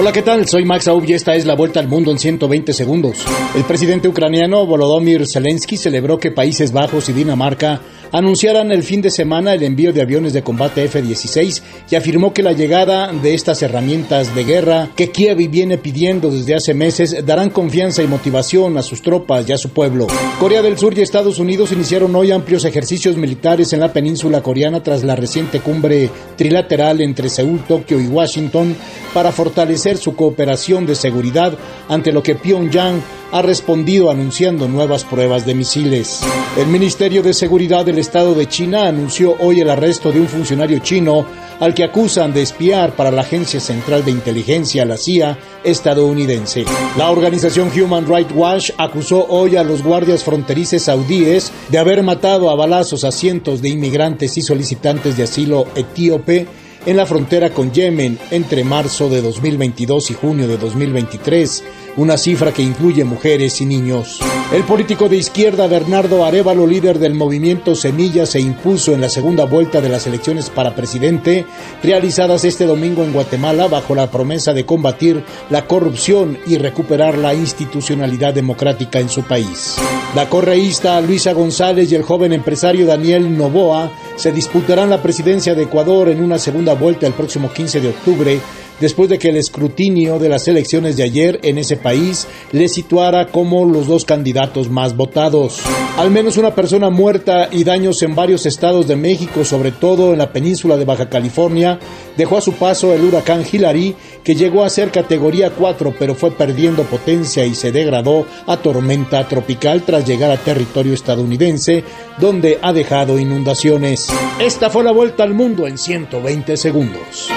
Hola, ¿qué tal? Soy Max Aub y esta es la vuelta al mundo en 120 segundos. El presidente ucraniano Volodymyr Zelensky celebró que Países Bajos y Dinamarca anunciaran el fin de semana el envío de aviones de combate F-16 y afirmó que la llegada de estas herramientas de guerra que Kiev viene pidiendo desde hace meses darán confianza y motivación a sus tropas y a su pueblo. Corea del Sur y Estados Unidos iniciaron hoy amplios ejercicios militares en la península coreana tras la reciente cumbre trilateral entre Seúl, Tokio y Washington para fortalecer su cooperación de seguridad ante lo que Pyongyang ha respondido anunciando nuevas pruebas de misiles. El Ministerio de Seguridad del Estado de China anunció hoy el arresto de un funcionario chino al que acusan de espiar para la Agencia Central de Inteligencia, la CIA, estadounidense. La organización Human Rights Watch acusó hoy a los guardias fronterizos saudíes de haber matado a balazos a cientos de inmigrantes y solicitantes de asilo etíope en la frontera con Yemen entre marzo de 2022 y junio de 2023, una cifra que incluye mujeres y niños. El político de izquierda Bernardo Arevalo, líder del movimiento Semilla, se impuso en la segunda vuelta de las elecciones para presidente realizadas este domingo en Guatemala bajo la promesa de combatir la corrupción y recuperar la institucionalidad democrática en su país. La correísta Luisa González y el joven empresario Daniel Novoa se disputarán la presidencia de Ecuador en una segunda vuelta el próximo 15 de octubre después de que el escrutinio de las elecciones de ayer en ese país le situara como los dos candidatos más votados. Al menos una persona muerta y daños en varios estados de México, sobre todo en la península de Baja California, dejó a su paso el huracán Hillary, que llegó a ser categoría 4, pero fue perdiendo potencia y se degradó a tormenta tropical tras llegar a territorio estadounidense, donde ha dejado inundaciones. Esta fue la vuelta al mundo en 120 segundos.